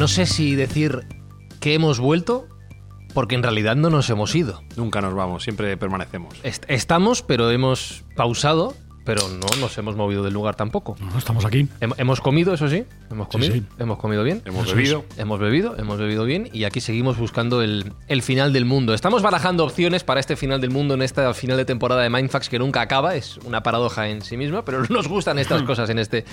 No sé si decir que hemos vuelto, porque en realidad no nos hemos ido. Nunca nos vamos, siempre permanecemos. Est- estamos, pero hemos pausado, pero no nos hemos movido del lugar tampoco. No, estamos aquí. Hem- hemos comido, eso sí, hemos comido, sí. hemos comido bien. Hemos Eso bebido. Hemos bebido, hemos bebido bien y aquí seguimos buscando el, el final del mundo. Estamos barajando opciones para este final del mundo en esta final de temporada de Mindfax que nunca acaba. Es una paradoja en sí misma, pero nos gustan estas cosas en este,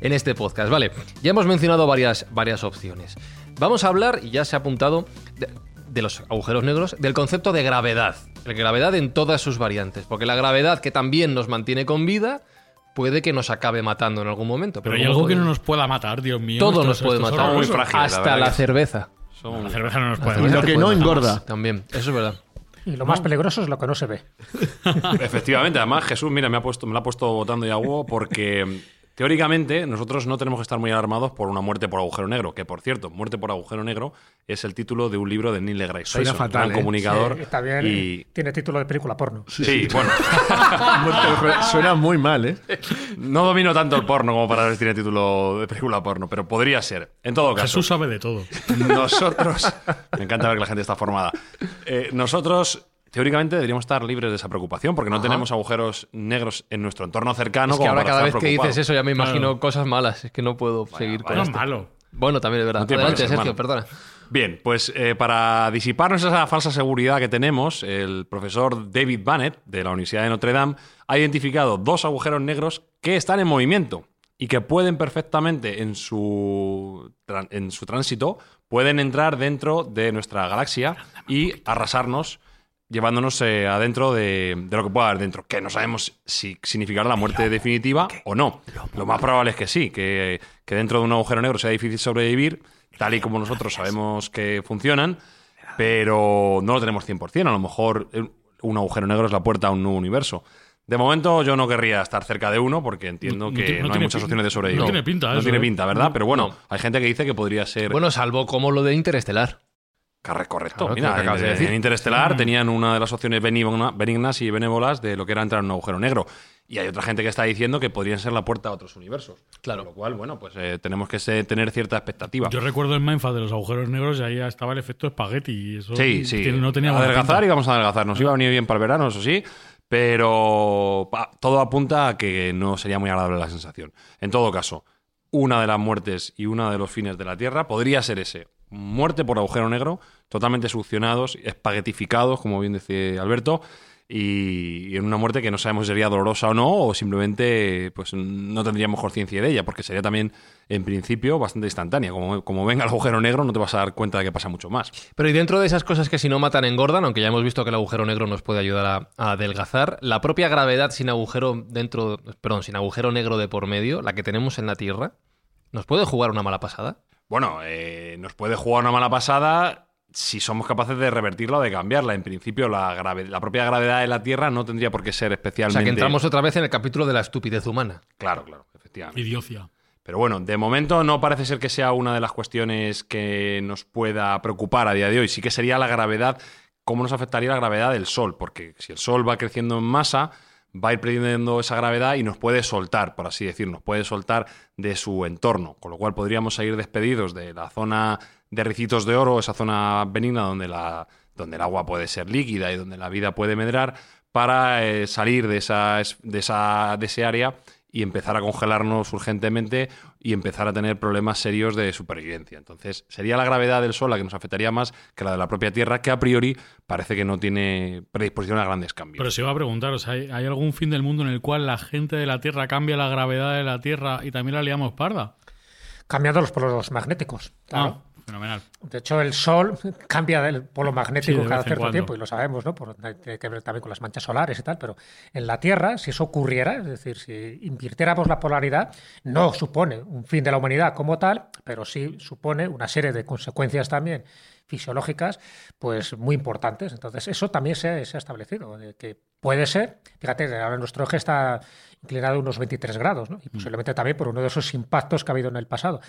en este podcast. Vale, ya hemos mencionado varias, varias opciones. Vamos a hablar, y ya se ha apuntado, de, de los agujeros negros, del concepto de gravedad. La gravedad en todas sus variantes. Porque la gravedad que también nos mantiene con vida puede que nos acabe matando en algún momento. Pero hay ¿cómo algo que no nos pueda matar, Dios mío. Todo nos puede matar. Muy frágil, Hasta la cerveza. Son- La cerveza no nos puede matar. Lo que no engorda. También, eso es verdad. Y lo más peligroso es lo que no se ve. Efectivamente, además Jesús, mira, me ha puesto, me la ha puesto votando y a Hugo porque teóricamente nosotros no tenemos que estar muy alarmados por una muerte por agujero negro, que por cierto, muerte por agujero negro es el título de un libro de Neil deGrasse Suena Tyson, fatal, gran ¿eh? comunicador Sí, está bien. y Tiene título de película porno. sí, bueno, Suena muy mal, ¿eh? no domino tanto el porno como para ver si tiene título de película porno, pero podría ser. En todo caso, Jesús sabe de todo. Nosotros. Me encanta ver que la gente está formada. Eh, nosotros. Teóricamente deberíamos estar libres de esa preocupación porque no tenemos agujeros negros en nuestro entorno cercano. es que como ahora para cada vez que dices eso ya me imagino Claro. cosas malas. Es que no puedo seguir con vaya. No es esto. malo. Bueno, también es verdad. No Adelante, ser Sergio, malo. perdona. Bien, pues eh, para disiparnos esa falsa seguridad que tenemos, el profesor David Bannett de la Universidad de Notre Dame ha identificado dos agujeros negros que están en movimiento y que pueden perfectamente en su, en su tránsito, pueden entrar dentro de nuestra galaxia y arrasarnos llevándonos eh, adentro de, de lo que pueda haber dentro, que no sabemos si significará la muerte definitiva o no. Lo más probable es que sí, que, que dentro de un agujero negro sea difícil sobrevivir, tal y como nosotros sabemos que funcionan, pero no lo tenemos 100%. A lo mejor eh, un agujero negro es la puerta a un nuevo universo. De momento yo no querría estar cerca de uno porque entiendo No- que tiene- no, no hay muchas opciones de sobrevivir. no tiene pinta No eso, tiene ¿eh? pinta, ¿verdad? Pero bueno, No. hay gente que dice que podría ser... Bueno, salvo como lo de Interestelar. Corre- Correcto. Claro, Mira, de en, decir. en Interestelar tenían una de las opciones benigna- benignas y benévolas de lo que era entrar en un agujero negro. Y hay otra gente que está diciendo que podrían ser la puerta a otros universos. Claro. Con lo cual, bueno, pues eh, tenemos que tener cierta expectativa. Yo recuerdo el Mindfuck de los agujeros negros y ahí ya estaba el efecto espagueti. Y eso Sí, sí. no tenía adelgazar y vamos a adelgazar. Nos iba a venir bien para el verano, eso sí. Pero pa, todo apunta a que no sería muy agradable la sensación. En todo caso, una de las muertes y uno de los fines de la Tierra podría ser ese. Muerte por agujero negro, totalmente succionados, espaguetificados, como bien decía Alberto, y, y en una muerte que no sabemos si sería dolorosa o no, o simplemente pues no tendríamos conciencia de ella, porque sería también, en principio, bastante instantánea. Como, como venga el agujero negro, no te vas a dar cuenta de que pasa mucho más. Pero y dentro de esas cosas que si no matan engordan, aunque ya hemos visto que el agujero negro nos puede ayudar a, a adelgazar, la propia gravedad sin agujero dentro, perdón, sin agujero negro de por medio, la que tenemos en la Tierra, ¿nos puede jugar una mala pasada? Bueno, eh, nos puede jugar una mala pasada si somos capaces de revertirla o de cambiarla. En principio, la, grave- la propia gravedad de la Tierra no tendría por qué ser O especialmente. sea, que entramos otra vez en el capítulo de la estupidez humana. Claro, claro, efectivamente. Idiocia. Pero bueno, de momento no parece ser que sea una de las cuestiones que nos pueda preocupar a día de hoy. Sí que sería la gravedad, cómo nos afectaría la gravedad del Sol, porque si el Sol va creciendo en masa, va a ir perdiendo esa gravedad y nos puede soltar, por así decir, nos puede soltar de su entorno, con lo cual podríamos salir despedidos de la zona de ricitos de oro, esa zona benigna donde, la, donde el agua puede ser líquida y donde la vida puede medrar, para eh, salir de, esa, es- de, esa, de ese área y empezar a congelarnos urgentemente y empezar a tener problemas serios de supervivencia. Entonces, sería la gravedad del Sol la que nos afectaría más que la de la propia Tierra, que a priori parece que no tiene predisposición a grandes cambios. Pero se iba a preguntar, o sea, ¿hay, hay algún fin del mundo en el cual la gente de la Tierra cambia la gravedad de la Tierra y también la liamos parda? cambiando los polos magnéticos. Claro. Ah, fenomenal. De hecho, el Sol cambia del polo magnético Sí, cada cierto cuando. tiempo y lo sabemos, ¿no? Por, tiene que ver también con las manchas solares y tal, pero en la Tierra, si eso ocurriera, es decir, si invirtiéramos la polaridad, no supone un fin de la humanidad como tal, pero sí supone una serie de consecuencias también fisiológicas, pues muy importantes. Entonces, eso también se, se ha establecido, que puede ser, fíjate, ahora nuestro eje está inclinado unos 23 grados, ¿no? y posiblemente también por uno de esos impactos que ha habido en el pasado.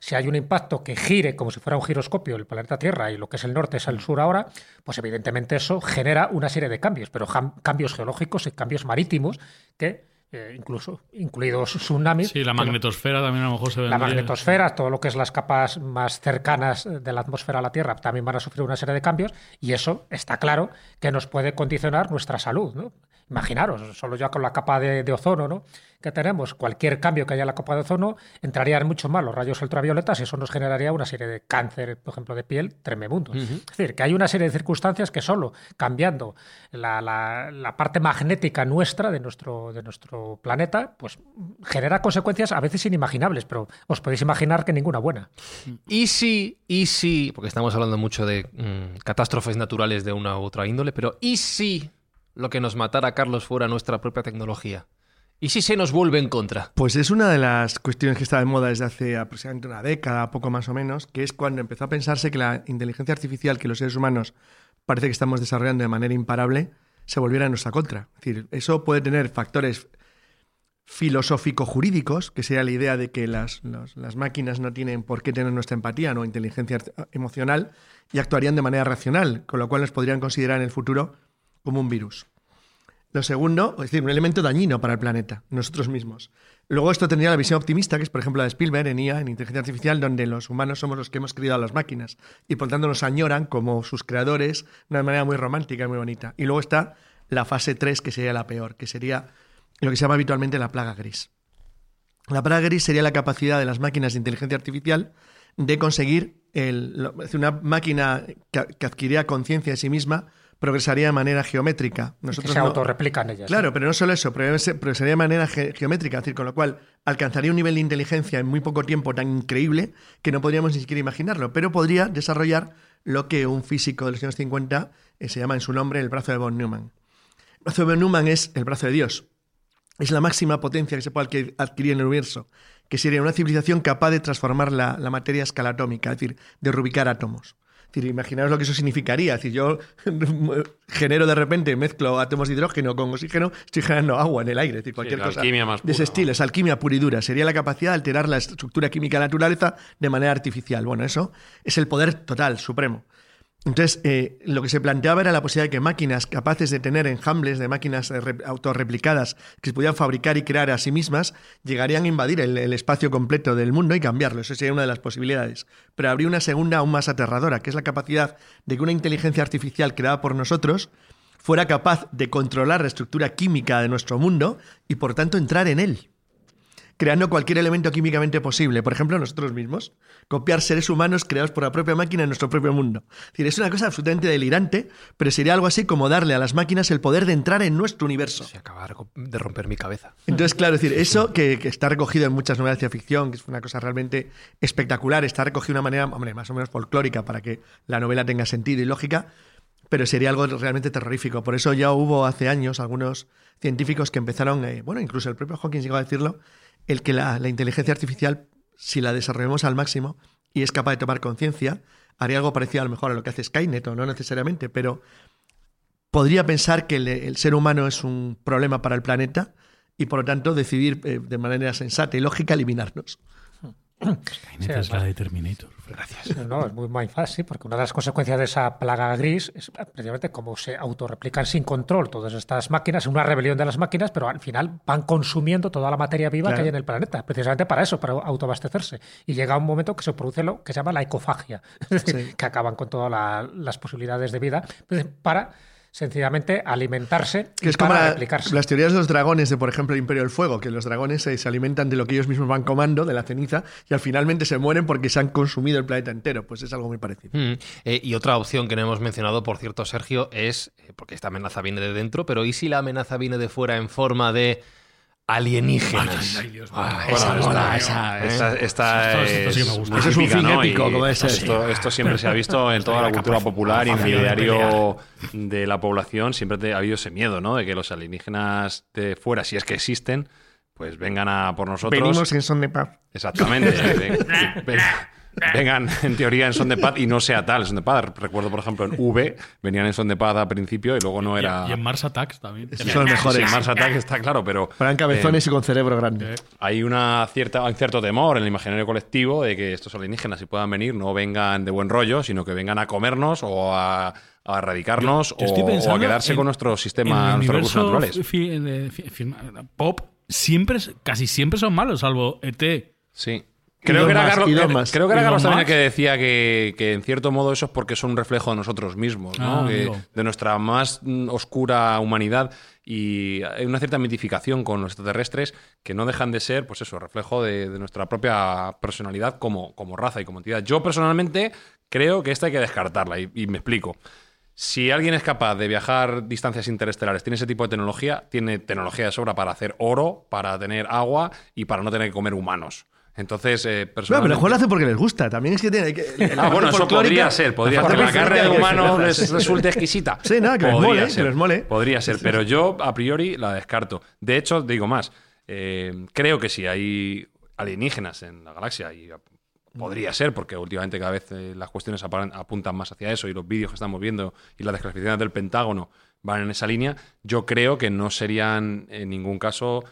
Si hay un impacto que gire como si fuera un giroscopio el planeta Tierra y lo que es el norte es el sur ahora, pues evidentemente eso genera una serie de cambios, pero cambios geológicos y cambios marítimos que eh, incluso incluidos tsunamis. Sí, la magnetosfera también a lo mejor se ve. la magnetosfera, todo lo que es las capas más cercanas de la atmósfera a la Tierra también van a sufrir una serie de cambios y eso está claro que nos puede condicionar nuestra salud. ¿no? Imaginaros, solo ya con la capa de, de ozono ¿no? que tenemos, cualquier cambio que haya en la capa de ozono entrarían mucho más los rayos ultravioletas y eso nos generaría una serie de cáncer, por ejemplo, de piel tremendos. Es decir, que hay una serie de circunstancias que solo cambiando la, la- la parte magnética nuestra de nuestro, de nuestro planeta, pues genera consecuencias a veces inimaginables, pero os podéis imaginar que ninguna buena. Y si, y si, porque estamos hablando mucho de mm, catástrofes naturales de una u otra índole, pero ¿y si lo que nos matara a Carlos fuera nuestra propia tecnología? ¿Y si se nos vuelve en contra? Pues es una de las cuestiones que está de moda desde hace aproximadamente una década, poco más o menos, que es cuando empezó a pensarse que la inteligencia artificial que los seres humanos parece que estamos desarrollando de manera imparable se volviera en nuestra contra. Es decir, eso puede tener factores filosófico-jurídicos, que sería la idea de que las, las máquinas no tienen por qué tener nuestra empatía o inteligencia emocional y actuarían de manera racional, con lo cual nos podrían considerar en el futuro como un virus. Lo segundo, es decir, un elemento dañino para el planeta, nosotros mismos. Luego esto tendría la visión optimista, que es por ejemplo la de Spielberg en IA, en inteligencia artificial, donde los humanos somos los que hemos criado a las máquinas y por tanto nos añoran como sus creadores de una manera muy romántica y muy bonita. Y luego está la fase 3, que sería la peor, que sería lo que se llama habitualmente la plaga gris. La plaga gris sería la capacidad de las máquinas de inteligencia artificial de conseguir el, una máquina que, que adquiriría conciencia de sí misma progresaría de manera geométrica. que Nosotros se no- autorreplican ellas. Claro, pero no solo eso, progres- progresaría de manera ge- geométrica, es decir, con lo cual alcanzaría un nivel de inteligencia en muy poco tiempo tan increíble que no podríamos ni siquiera imaginarlo, pero podría desarrollar lo que un físico de los años 50 eh, se llama en su nombre el brazo de von Neumann. El brazo de von Neumann es el brazo de Dios. Es la máxima potencia que se puede adqui- adquirir en el universo, que sería una civilización capaz de transformar la, la materia a escala atómica, es decir, de rubicar átomos. Decir, imaginaos lo que eso significaría. Es decir, yo genero de repente, mezclo átomos de hidrógeno con oxígeno, estoy generando agua en el aire. Es decir, cualquier cosa alquimia más de ese pura, estilo. Es alquimia pura y dura. Sería la capacidad de alterar la estructura química de la naturaleza de manera artificial. Bueno, eso es el poder total, supremo. Entonces, eh, lo que se planteaba era la posibilidad de que máquinas capaces de tener enjambles de máquinas eh, re- autorreplicadas que se pudieran fabricar y crear a sí mismas, llegarían a invadir el, el espacio completo del mundo y cambiarlo. Eso sería una de las posibilidades. Pero habría una segunda aún más aterradora, que es la capacidad de que una inteligencia artificial creada por nosotros fuera capaz de controlar la estructura química de nuestro mundo y por tanto entrar en él creando cualquier elemento químicamente posible, por ejemplo nosotros mismos, copiar seres humanos creados por la propia máquina en nuestro propio mundo. Es decir, es una cosa absolutamente delirante, pero sería algo así como darle a las máquinas el poder de entrar en nuestro universo. Se acaba de romper mi cabeza. Entonces, claro, es decir, eso que, que está recogido en muchas novelas de ciencia ficción, que es una cosa realmente espectacular, está recogido de una manera, hombre, más o menos folclórica para que la novela tenga sentido y lógica, pero sería algo realmente terrorífico. Por eso ya hubo hace años algunos científicos que empezaron, eh, bueno, incluso el propio Hawking llegó a decirlo, el que la, inteligencia artificial, si la desarrollamos al máximo y es capaz de tomar conciencia, haría algo parecido a lo mejor a lo que hace Skynet, o no necesariamente, pero podría pensar que el, el ser humano es un problema para el planeta y por lo tanto decidir eh, de manera sensata y lógica eliminarnos. Skynet es la de Terminator. Gracias. No, es muy mindfuck, sí, porque una de las consecuencias de esa plaga gris es precisamente cómo se autorreplican sin control todas estas máquinas, una rebelión de las máquinas, pero al final van consumiendo toda la materia viva Claro. que hay en el planeta, precisamente para eso, para autoabastecerse. Y llega un momento que se produce lo que se llama la ecofagia, es decir, Sí. que acaban con todas la- las posibilidades de vida pues, para sencillamente alimentarse Que y es como para la- replicarse. las teorías de los dragones de, por ejemplo, el Imperio del Fuego, que los dragones se alimentan de lo que ellos mismos van comando, de la ceniza, y al finalmente se mueren porque se han consumido el planeta entero. Pues es algo muy parecido. Mm. Eh, y otra opción que no hemos mencionado, por cierto, Sergio, es, eh, porque esta amenaza viene de dentro, pero ¿y si la amenaza viene de fuera en forma de alienígenas. Ay, Dios. Ah, esa bueno, mola, esa, esta- esta Esto- esto sí que me es gusta. Eso es un fin ¿no? épico, Y como ese. Esto, esto siempre se ha visto en toda la cultura capaz- popular y en el diario de la población. Siempre te- ha habido ese miedo, ¿no? De que los alienígenas de fuera, si es que existen, pues vengan a por nosotros. Venimos en son de paz. Exactamente. Ven- ven- vengan en teoría en son de paz y no sea tal son de paz. Recuerdo, por ejemplo, en V venían en son de paz al principio y luego no era. Y, en Mars Attacks también. Son los mejores. Sí, en Mars Attack está claro, pero. Eran cabezones eh, y con cerebro grande. hay una cierta, un cierto temor en el imaginario colectivo de que estos alienígenas, si puedan venir, no vengan de buen rollo, sino que vengan a comernos o a, a erradicarnos Yo o- a quedarse en- con nuestro sistema, nuestros recursos naturales. fi- fi- pop siempre, casi siempre son malos, salvo ET. Sí. Creo que, era más, Carlos, creo- más. creo que era Carlos también que decía que, que en cierto modo eso es porque son un reflejo de nosotros mismos, ¿no? Ah, Que de nuestra más mm, oscura humanidad y hay una cierta mitificación con los extraterrestres que no dejan de ser, pues eso, reflejo de, de nuestra propia personalidad como, como raza y como entidad. Yo personalmente creo que esta hay que descartarla y, y me explico. Si alguien es capaz de viajar distancias interestelares, tiene ese tipo de tecnología, tiene tecnología de sobra para hacer oro, para tener agua y para no tener que comer humanos. Entonces, eh, No, pero personalmente... el juego lo hace porque les gusta. También es que tiene. que- Ah, bueno, eso podría ser, podría ser. La carne de humano que- les resulta exquisita. Sí, nada, que les mole, que ser, les mole. Podría ser, pero yo a priori la descarto. De hecho, digo más, eh, creo que si hay alienígenas en la galaxia y podría ser, porque últimamente cada vez eh, las cuestiones apuntan más hacia eso y los vídeos que estamos viendo y las desclasificaciones del Pentágono van en esa línea, yo creo que no serían en ningún caso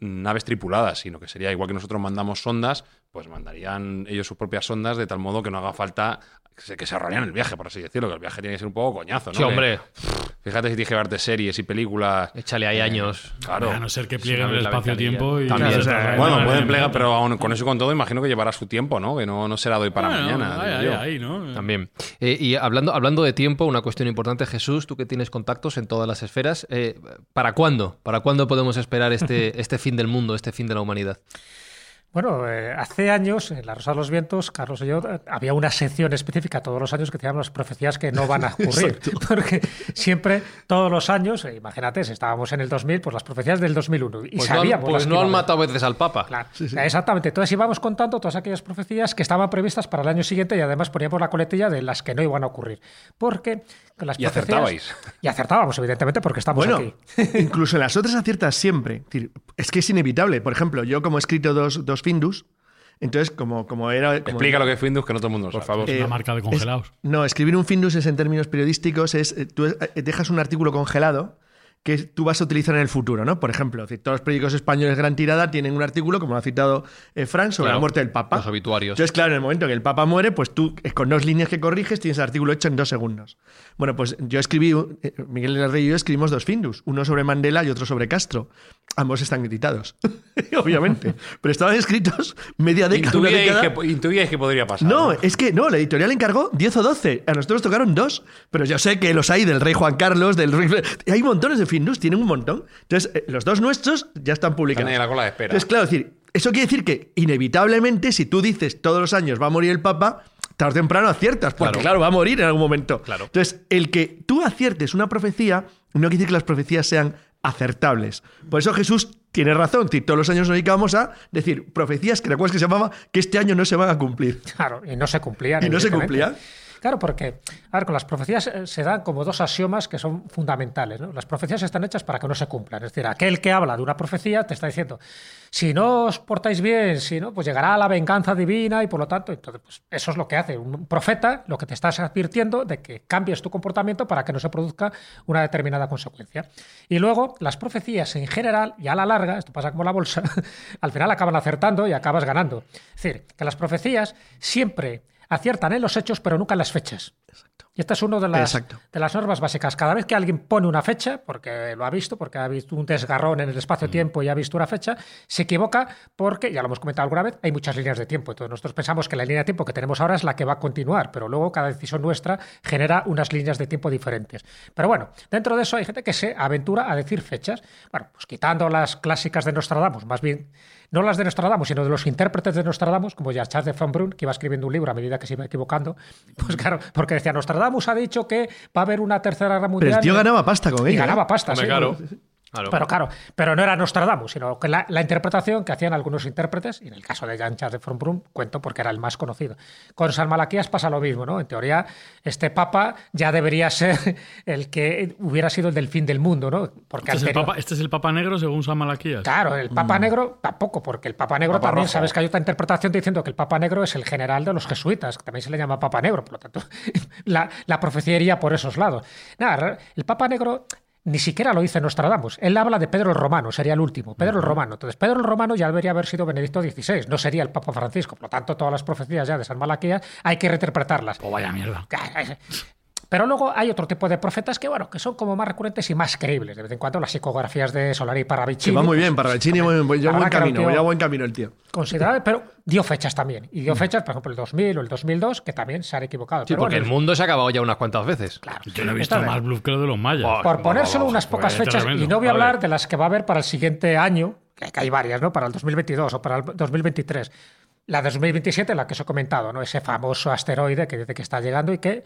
naves tripuladas, sino que sería igual que nosotros mandamos sondas, pues mandarían ellos sus propias sondas de tal modo que no haga falta que se, que se el viaje, por así decirlo, que el viaje tiene que ser un poco coñazo, ¿no? Sí, hombre, Que, fíjate si tienes que verte series y películas. échale ahí años. Claro. A no ser que plieguen el espacio-tiempo y. También. o sea, bueno, pueden plegar, pero aún con eso y con todo, imagino que llevará su tiempo, ¿no? Que no, no será de hoy para Bueno, mañana. ahí, ahí, ahí, ¿no? También. Eh, y hablando, hablando de tiempo, una cuestión importante, Jesús, tú que tienes contactos en todas las esferas, eh, ¿para cuándo? ¿Para cuándo podemos esperar este, este fin del mundo, este fin de la humanidad? Bueno, eh, hace años, en La Rosa de los Vientos, Carlos y yo, eh, había una sección específica todos los años que teníamos las profecías que no van a ocurrir. Porque siempre, todos los años, eh, imagínate, si estábamos en el 2000, pues las profecías del 2001. Y Pues no sabíamos. pues no han haber. matado veces al Papa. Claro, exactamente. Entonces íbamos contando todas aquellas profecías que estaban previstas para el año siguiente y además poníamos la coletilla de las que no iban a ocurrir. Porque las Y acertabais. Y acertábamos, evidentemente, porque estamos Bueno, aquí. incluso en las otras aciertas siempre. Es que es inevitable. Por ejemplo, yo como he escrito dos, dos Findus, entonces como, como era... como- Explica lo que es Findus, que no todo el mundo Por sabe. favor. Es Eh, una marca de es- congelados. no, escribir un Findus es en términos periodísticos, es eh, tú eh, dejas un artículo congelado que tú vas a utilizar en el futuro, ¿no? Por ejemplo, decir, todos los periódicos españoles de gran tirada tienen un artículo, como lo ha citado eh, Fran, sobre Claro, la muerte del Papa. los obituarios. Entonces, claro, en el momento que el Papa muere, pues tú con dos líneas que corriges tienes el artículo hecho en dos segundos. Bueno, pues yo escribí, eh, Miguel del Rey y yo escribimos dos Findus, uno sobre Mandela y otro sobre Castro. Ambos están editados, obviamente. Pero estaban escritos media década, Intuíais que, intuíais que podría pasar. No, es que no, la editorial encargó 10 o 12. A nosotros tocaron dos. Pero yo sé que los hay del rey Juan Carlos, del rey. Hay montones de Findus, tienen un montón. Entonces, eh, los dos nuestros ya están publicados. Están en la cola de espera. Entonces, claro, es decir, eso quiere decir que inevitablemente, si tú dices todos los años va a morir el Papa, tarde o temprano aciertas, porque Claro. claro, va a morir en algún momento. Claro. Entonces, el que tú aciertes una profecía no quiere decir que las profecías sean acertables. Por eso Jesús tiene razón. Todos los años nos dedicábamos a decir profecías que recuerdas que se llamaba que este año no se van a cumplir. Claro, y no se cumplían. Y no se cumplían. Claro, porque, a con las profecías eh, se dan como dos axiomas que son fundamentales. ¿no? Las profecías están hechas para que no se cumplan. Es decir, aquel que habla de una profecía te está diciendo, si no os portáis bien, si no, pues llegará la venganza divina y por lo tanto, entonces, pues eso es lo que hace un profeta, lo que te estás advirtiendo de que cambies tu comportamiento para que no se produzca una determinada consecuencia. Y luego, las profecías en general, y a la larga, esto pasa como la bolsa, al final acaban acertando y acabas ganando. Es decir, que las profecías siempre aciertan en los hechos, pero nunca en las fechas. Y esta es una de las, Exacto. de las normas básicas. Cada vez que alguien pone una fecha, porque lo ha visto, porque ha visto un desgarrón en el espacio-tiempo y ha visto una fecha, se equivoca porque, ya lo hemos comentado alguna vez, hay muchas líneas de tiempo. Entonces nosotros pensamos que la línea de tiempo que tenemos ahora es la que va a continuar, pero luego cada decisión nuestra genera unas líneas de tiempo diferentes. Pero bueno, dentro de eso hay gente que se aventura a decir fechas. Bueno, pues quitando las clásicas de Nostradamus, más bien no las de Nostradamus, sino de los intérpretes de Nostradamus, como ya Charles de Von Brun, que iba escribiendo un libro a medida que se iba equivocando. Pues claro, porque decía, Nostradamus ha dicho que va a haber una tercera guerra Pero mundial. el tío ganaba pasta con y ella. ganaba ¿eh? pasta, Hombre, sí. claro. Claro. Pero claro, pero no era Nostradamus, sino que la, la interpretación que hacían algunos intérpretes, y en el caso de Jan Charles de From Brum, cuento porque era el más conocido. Con San Malaquías pasa lo mismo, ¿no? En teoría, este papa ya debería ser el que hubiera sido el del fin del mundo, ¿no? Porque Este es, el anterior- papa, este es el Papa Negro según San Malaquías. Claro, el Papa Negro tampoco, porque el Papa Negro Papa también, Rojo. sabes que hay otra interpretación diciendo que el Papa Negro es el general de los jesuitas, que también se le llama Papa Negro, por lo tanto, la, la profecía iría por esos lados. Nada, el Papa Negro ni siquiera lo dice Nostradamus. Él habla de Pedro el Romano, sería el último. Pedro el Romano. Entonces, Pedro el Romano ya debería haber sido Benedicto XVI, no sería el Papa Francisco. Por lo tanto, todas las profecías ya de San Malaquías hay que reinterpretarlas. Oh, vaya mierda. Pero luego hay otro tipo de profetas que, bueno, que son como más recurrentes y más creíbles. De vez en cuando las psicografías de Solari y Que Paravicini. va muy bien, pues, para el Chini, muy bien, voy- yo buen camino, tío voy a buen camino el tío. considerable, pero dio fechas también. Y dio fechas, por ejemplo, el 2000 o el 2002, que también se han equivocado. Sí, Pero porque bueno, el mundo se ha acabado ya unas cuantas veces. Claro. Yo no he visto más bluff que lo de los mayas. Por poner solo unas pocas pues, fechas, tremendo. y no voy a hablar de las que va a haber para el siguiente año, que que hay varias, ¿no? Para el 2022 o para el 2023. La de 2027, la que os he comentado, ¿no? Ese famoso asteroide que dice que está llegando y que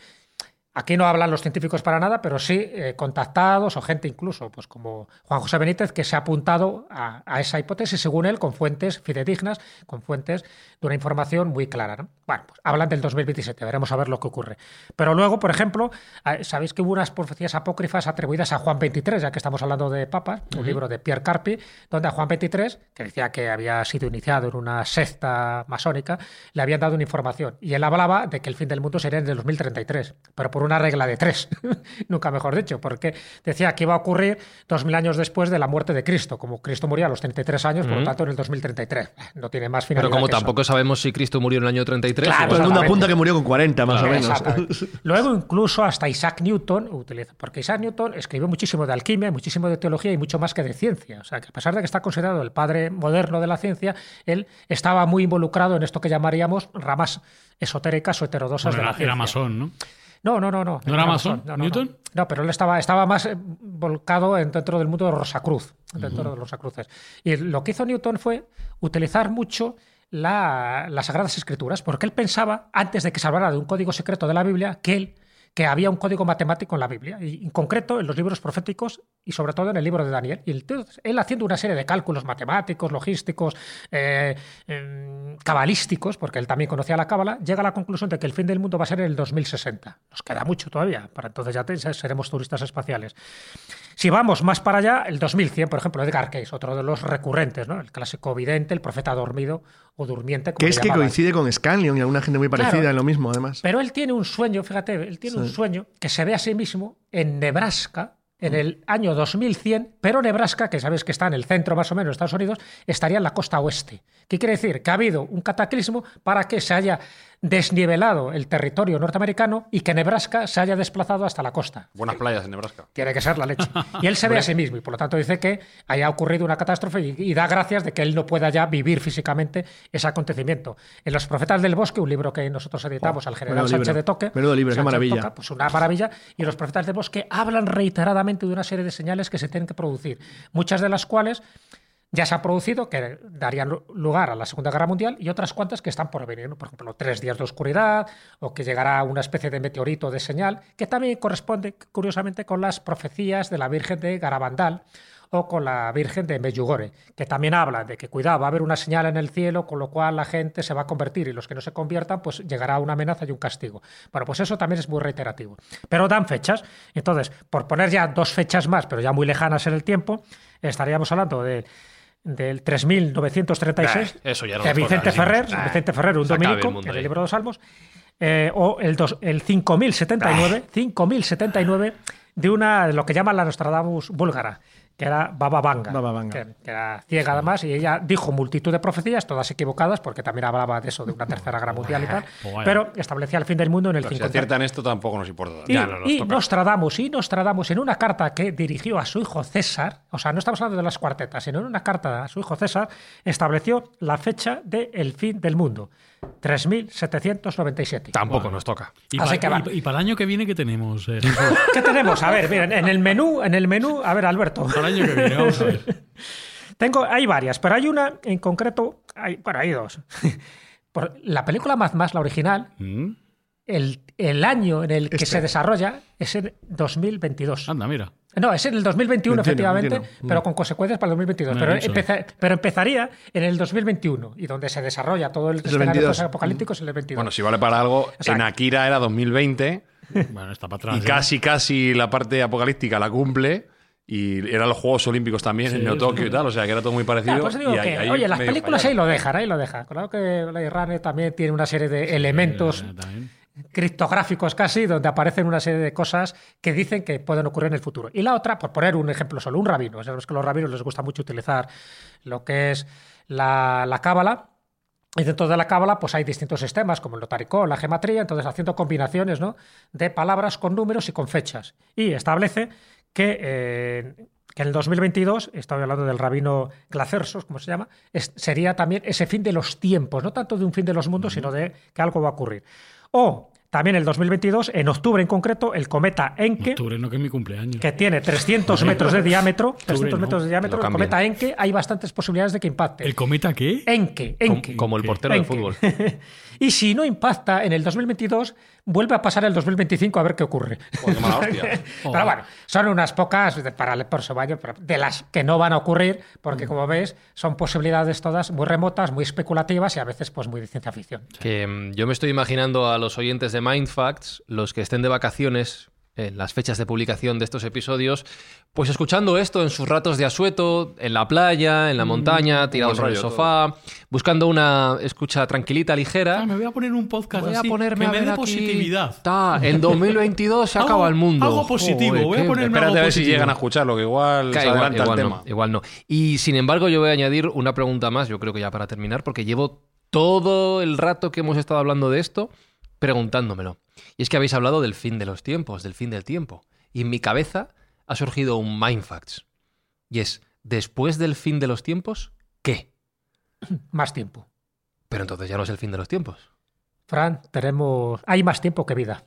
Aquí no hablan los científicos para nada, pero sí eh, contactados o gente incluso, pues como Juan José Benítez, que se ha apuntado a, esa hipótesis, según él, con fuentes fidedignas, con fuentes de una información muy clara. Bueno, pues hablan del 2027, veremos a ver lo que ocurre. Pero luego, por ejemplo, eh, sabéis que hubo unas profecías apócrifas atribuidas a Juan XXIII, ya que estamos hablando de papas, un libro de Pierre Carpi, donde a Juan XXIII, que decía que había sido iniciado en una secta masónica, le habían dado una información. Y él hablaba de que el fin del mundo sería en el 2033, pero por una regla de tres, nunca mejor dicho, porque decía que iba a ocurrir dos mil años después de la muerte de Cristo, como Cristo murió a los 33 años, por lo tanto en el 2033. No tiene más finalidad. Pero como que eso. tampoco sabemos si Cristo murió en el año 33. Claro, pues Todo el mundo apunta que murió con 40, más o menos. Luego, incluso hasta Isaac Newton utiliza, porque Isaac Newton escribió muchísimo de alquimia, muchísimo de teología y mucho más que de ciencia. O sea, que a pesar de que está considerado el padre moderno de la ciencia, él estaba muy involucrado en esto que llamaríamos ramas esotéricas o heterodosas Bueno, de la era, ciencia. era masón, ¿no? No, no, no, no. ¿No era masón, No, no, Newton? No, No, pero él estaba, estaba más volcado en- dentro del mundo de Rosacruz, dentro de los Rosacruces. Y lo que hizo Newton fue utilizar mucho la- las Sagradas Escrituras, porque él pensaba, antes de que se hablara de un código secreto de la Biblia, que él que había un código matemático en la Biblia, y en concreto en los libros proféticos y sobre todo en el libro de Daniel. Y entonces, él haciendo una serie de cálculos matemáticos, logísticos, eh, em, cabalísticos, porque él también conocía la cábala, llega a la conclusión de que el fin del mundo va a ser en el 2060. Nos queda mucho todavía, para entonces ya te- seremos turistas espaciales. Si vamos más para allá, el 2100, por ejemplo, Edgar Cayce, otro de los recurrentes, ¿no? el clásico vidente, el profeta dormido o durmiente. Como Que es que coincide con Scanlion y alguna gente muy parecida Claro. en lo mismo, además. Pero él tiene un sueño, fíjate, él tiene un sueño que se ve a sí mismo en Nebraska en el año 2100, pero Nebraska, que sabes que está en el centro más o menos de Estados Unidos, estaría en la costa oeste. ¿Qué quiere decir? Que ha habido un cataclismo para que se haya desnivelado el territorio norteamericano y que Nebraska se haya desplazado hasta la costa. Buenas playas en Nebraska. Tiene que ser la leche. Y él se ve a sí mismo y por lo tanto dice que haya ocurrido una catástrofe y, y da gracias de que él no pueda ya vivir físicamente ese acontecimiento. En Los Profetas del Bosque, un libro que nosotros editamos al general Sánchez libro. de Toque. Menudo libro, qué maravilla. Toca, pues una maravilla. Y Los Profetas del Bosque hablan reiteradamente de una serie de señales que se tienen que producir, muchas de las cuales ya se han producido, que darían lu- lugar a la Segunda Guerra Mundial, y otras cuantas que están por venir. ¿no? Por ejemplo, tres días de oscuridad, o que llegará una especie de meteorito de señal, que también corresponde, curiosamente, con las profecías de la Virgen de Garabandal o con la Virgen de Medjugorje, que también hablan de que, cuidado, va a haber una señal en el cielo, con lo cual la gente se va a convertir, y los que no se conviertan, pues llegará una amenaza y un castigo. Bueno, pues eso también es muy reiterativo. Pero dan fechas. Entonces, por poner ya dos fechas más, pero ya muy lejanas en el tiempo, estaríamos hablando de del 3936 Eh, eso ya no de toca, Vicente decimos. Ferrer, Eh, Vicente Ferrer, un el dominico, mundo en el libro de los Salmos, eh, o el, dos- el 5079, 5079 de una de lo que llaman la Nostradamus búlgara, que era Baba Vanga, Baba Vanga. Que, que era ciega además, y ella dijo multitud de profecías, todas equivocadas, porque también hablaba de eso, de una tercera guerra mundial y tal, Pues pero establecía el fin del mundo en el Pero si 50. aciertan esto tampoco nos importa. Y, Ya no nos y toca. Nostradamus, y Nostradamus, en una carta que dirigió a su hijo César, o sea, no estamos hablando de las cuartetas, sino en una carta a su hijo César, estableció la fecha del fin del mundo, 3797. Tampoco nos toca. Y, Así pa- que y- y para el año que viene, ¿qué tenemos? eh? ¿Qué tenemos? A ver, miren, en el menú, en el menú, a ver, Alberto. para año que viene, vamos a ver. Tengo, hay varias, pero hay una en concreto, hay, bueno, hay dos. Por la película Mad Max, la original, Mm, el, el año en el que Este. se desarrolla es en 2022. Anda, mira. No, es en el 2021, 21, efectivamente, 21. pero con consecuencias para el 2022. No, pero, empeza- pero empezaría en el 2021 y donde se desarrolla todo el el escenario 22. apocalípco es el 22. Bueno, si vale para algo, sea, en Akira era 2020 Bueno, está para atrás. y ¿eh? casi, casi la parte apocalíptica la cumple. Y eran los Juegos Olímpicos también Sí, en sí. Tokio y tal, o sea que era todo muy parecido. Claro, digo y ahí- que, ahí oye, las películas ahí lo dejan, ahí lo dejan. Claro que Blade Runner también tiene una serie de elementos Eh, criptográficos casi, donde aparecen una serie de cosas que dicen que pueden ocurrir en el futuro. Y la otra, por poner un ejemplo solo, un rabino. Sabes que a los rabinos les gusta mucho utilizar lo que es la, la cábala. Y dentro de la cábala, pues hay distintos sistemas, como el notaricó, la gematría, entonces haciendo combinaciones ¿no? de palabras con números y con fechas. Y establece que, eh, que en el 2022, estoy hablando del rabino Glacersos, como se llama, es- sería también ese fin de los tiempos, no tanto de un fin de los mundos, sino de que algo va a ocurrir. O también el 2022, en octubre en concreto, el cometa Enke, Octubre no que es mi cumpleaños. que tiene 300 metros de diámetro, 300 no. metros de diámetro, el cometa Enke, hay bastantes posibilidades de que impacte. ¿El cometa qué? Enke, Como, Enke. como el portero del Enke. fútbol. y si no impacta en el 2022, vuelve a pasar el 2025 a ver qué ocurre. Mala hostia. Pero bueno, son unas pocas de- para el próximo año, pero de las que no van a ocurrir, porque como ves, son posibilidades todas muy remotas, muy especulativas y a veces pues muy de ciencia ficción. Que mm, yo me estoy imaginando a los oyentes de Mindfacts, los que estén de vacaciones en las fechas de publicación de estos episodios, pues escuchando esto en sus ratos de asueto, en la playa, en la montaña, tirados en el sofá, buscando una escucha tranquilita, ligera. Ah, me voy a poner un podcast Voy a ponerme que a me ver dé aquí. positividad. Ta, en 2022 se acaba el mundo. algo positivo, voy a ponerme Espérate algo a ver si llegan a escucharlo, que igual Ca- se igual, adelanta igual el no, tema. igual no. Y sin embargo, yo voy a añadir una pregunta más, yo creo que ya para terminar, porque llevo todo el rato que hemos estado hablando de esto preguntándomelo. Y es que habéis hablado del fin de los tiempos, del fin del tiempo. Y en mi cabeza ha surgido un Mindfacts. Y es, después del fin de los tiempos, ¿qué? Más tiempo. Pero entonces ya no es el fin de los tiempos. Fran, tenemos. Hay más tiempo que vida.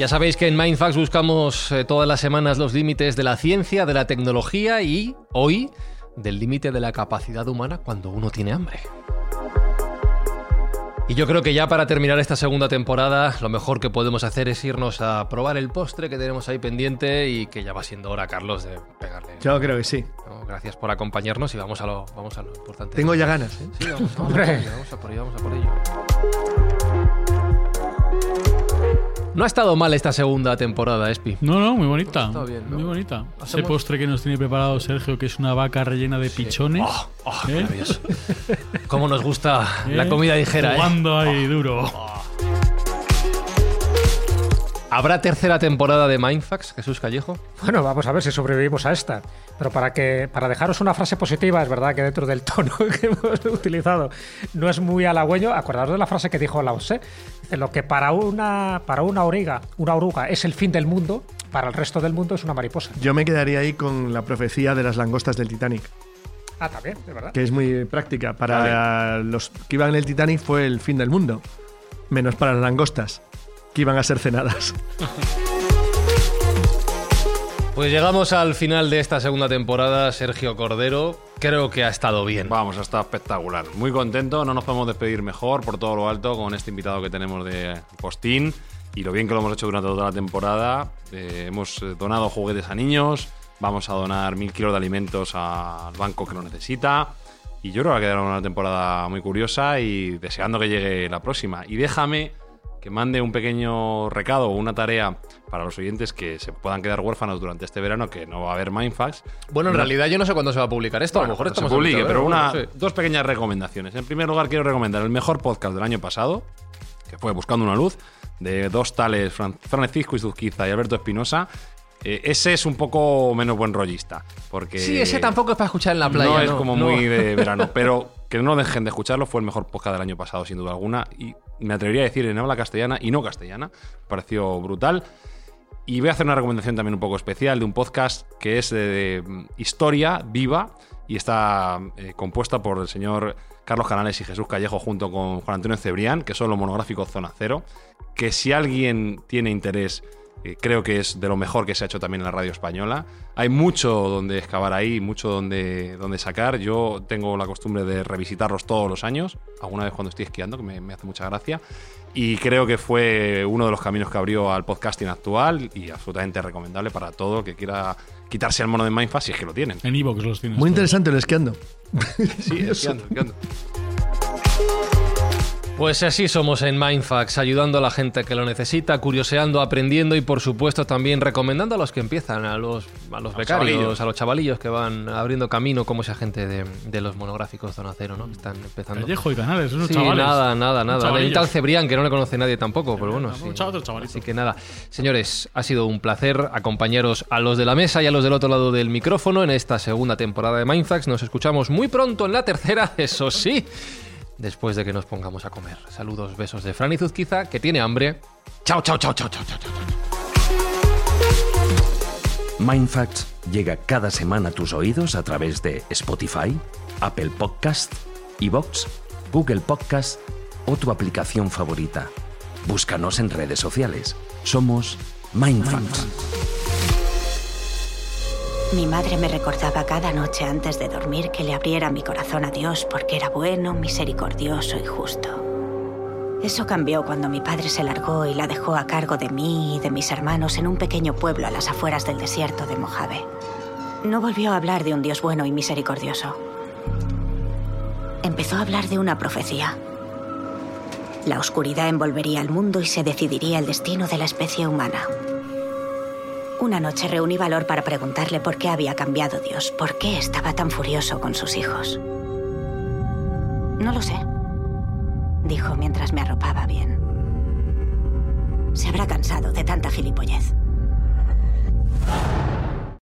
Ya sabéis que en Mindfacts buscamos eh, todas las semanas los límites de la ciencia, de la tecnología y hoy del límite de la capacidad humana cuando uno tiene hambre. Y yo creo que ya para terminar esta segunda temporada, lo mejor que podemos hacer es irnos a probar el postre que tenemos ahí pendiente y que ya va siendo hora, Carlos, de pegarle. Yo creo que sí. No, Gracias por acompañarnos y vamos a lo, vamos a lo importante. Tengo ya ganas. ¿eh? Sí, vamos, vamos a vamos a por ello, vamos a por ello. No ha estado mal esta segunda temporada, Espi. No, no, muy bonita. Está bien, ¿no? Muy bonita. Ese Hacemos- postre que nos tiene preparado Sergio, que es una vaca rellena de pichones. Oh, oh, ¿Eh? maravilloso. Cómo nos gusta la ¿eh? comida ligera, ¿eh? Jugando ahí duro. ¿Habrá tercera temporada de Mindfax, Jesús Callejo? Bueno, vamos a ver si sobrevivimos a esta. Pero para que para dejaros una frase positiva, es verdad que dentro del tono que hemos utilizado no es muy halagüeño. Acordaros de la frase que dijo Lao Tse. Dice, lo que para una para una oruga, una oruga es el fin del mundo, para el resto del mundo es una mariposa. Yo me quedaría ahí con la profecía de las langostas del Titanic, Ah, también, es verdad. que es muy práctica. Para los que iban en el Titanic fue el fin del mundo, menos para las langostas, que iban a ser cenadas. Pues llegamos al final de esta segunda temporada. Sergio Cordero, creo que ha estado bien. Vamos, ha estado espectacular. Muy contento, no nos podemos despedir mejor por todo lo alto con este invitado que tenemos de Postín y lo bien que lo hemos hecho durante toda la temporada. Eh, hemos eh, donado juguetes a niños, vamos a donar mil kilos de alimentos al banco que lo necesita. Y yo creo que va a quedar una temporada muy curiosa y deseando que llegue la próxima. Y déjame que mande un pequeño recado o una tarea para los oyentes que se puedan quedar huérfanos durante este verano, que no va a haber Mindfax. Bueno, en realidad yo no sé cuándo se va a publicar esto. a lo mejor cuando se estamos a publique, pero una, dos pequeñas recomendaciones. En primer lugar, quiero recomendar el mejor podcast del año pasado, que fue Buscando una Luz, de dos tales, Fran- Francisco Izuzquiza y Alberto Espinosa. Eh, ese es un poco menos buen rollista, porque... Sí, ese tampoco es para escuchar en la playa. no es como No. muy de verano, pero que no dejen de escucharlo, fue el mejor podcast del año pasado, sin duda alguna, y me atrevería a decir en habla castellana y no castellana, pareció brutal. Y voy a hacer una recomendación también un poco especial de un podcast que es de, mm, historia viva y está eh, compuesta por el señor Carlos Canales y Jesús Callejo junto con Juan Antonio Cebrián, que son los monográficos Zona Cero, que si alguien tiene interés, creo que es de lo mejor que se ha hecho también en la radio española. Hay mucho donde excavar ahí, mucho donde, donde sacar. Yo tengo la costumbre de revisitarlos todos los años, alguna vez cuando estoy esquiando, que me, me hace mucha gracia. Y creo que fue uno de los caminos que abrió al podcasting actual y absolutamente recomendable para todo el que quiera quitarse el mono de Mindfast si es que lo tienen. En Evox los tienes. Muy interesante el esquiando. Sí, esquiando, esquiando. Pues así somos en Mindfax, ayudando a la gente que lo necesita, curioseando, aprendiendo y por supuesto también recomendando a los que empiezan, a los, a los becarios, a los chavalillos que van abriendo camino, como esa gente de, de los monográficos Zona Cero, ¿no? Que están empezando. Callejo y Canales, esos Sí, chavales. nada, nada, nada. Chavalillos. tal Cebrián que no le conoce nadie tampoco, pero bueno, sí. Así que nada, señores, ha sido un placer acompañaros a los de la mesa y a los del otro lado del micrófono en esta segunda temporada de Mindfax. Nos escuchamos muy pronto en la tercera, eso sí, después de que nos pongamos a comer. Saludos, besos de Fran y Zuzquiza, que tiene hambre. Chao, chao, chao, chao, chao, chao. Mindfacts llega cada semana a tus oídos a través de Spotify, Apple Podcast, Evox, Google Podcast o tu aplicación favorita. Búscanos en redes sociales. Somos Mindfacts. Mi madre me recordaba cada noche antes de dormir que le abriera mi corazón a Dios porque era bueno, misericordioso y justo. Eso cambió cuando mi padre se largó y la dejó a cargo de mí y de mis hermanos en un pequeño pueblo a las afueras del desierto de Mojave. No volvió a hablar de un Dios bueno y misericordioso. Empezó a hablar de una profecía. La oscuridad envolvería al mundo y se decidiría el destino de la especie humana. Una noche reuní valor para preguntarle por qué había cambiado Dios, por qué estaba tan furioso con sus hijos. No lo sé, dijo mientras me arropaba bien. Se habrá cansado de tanta gilipollez.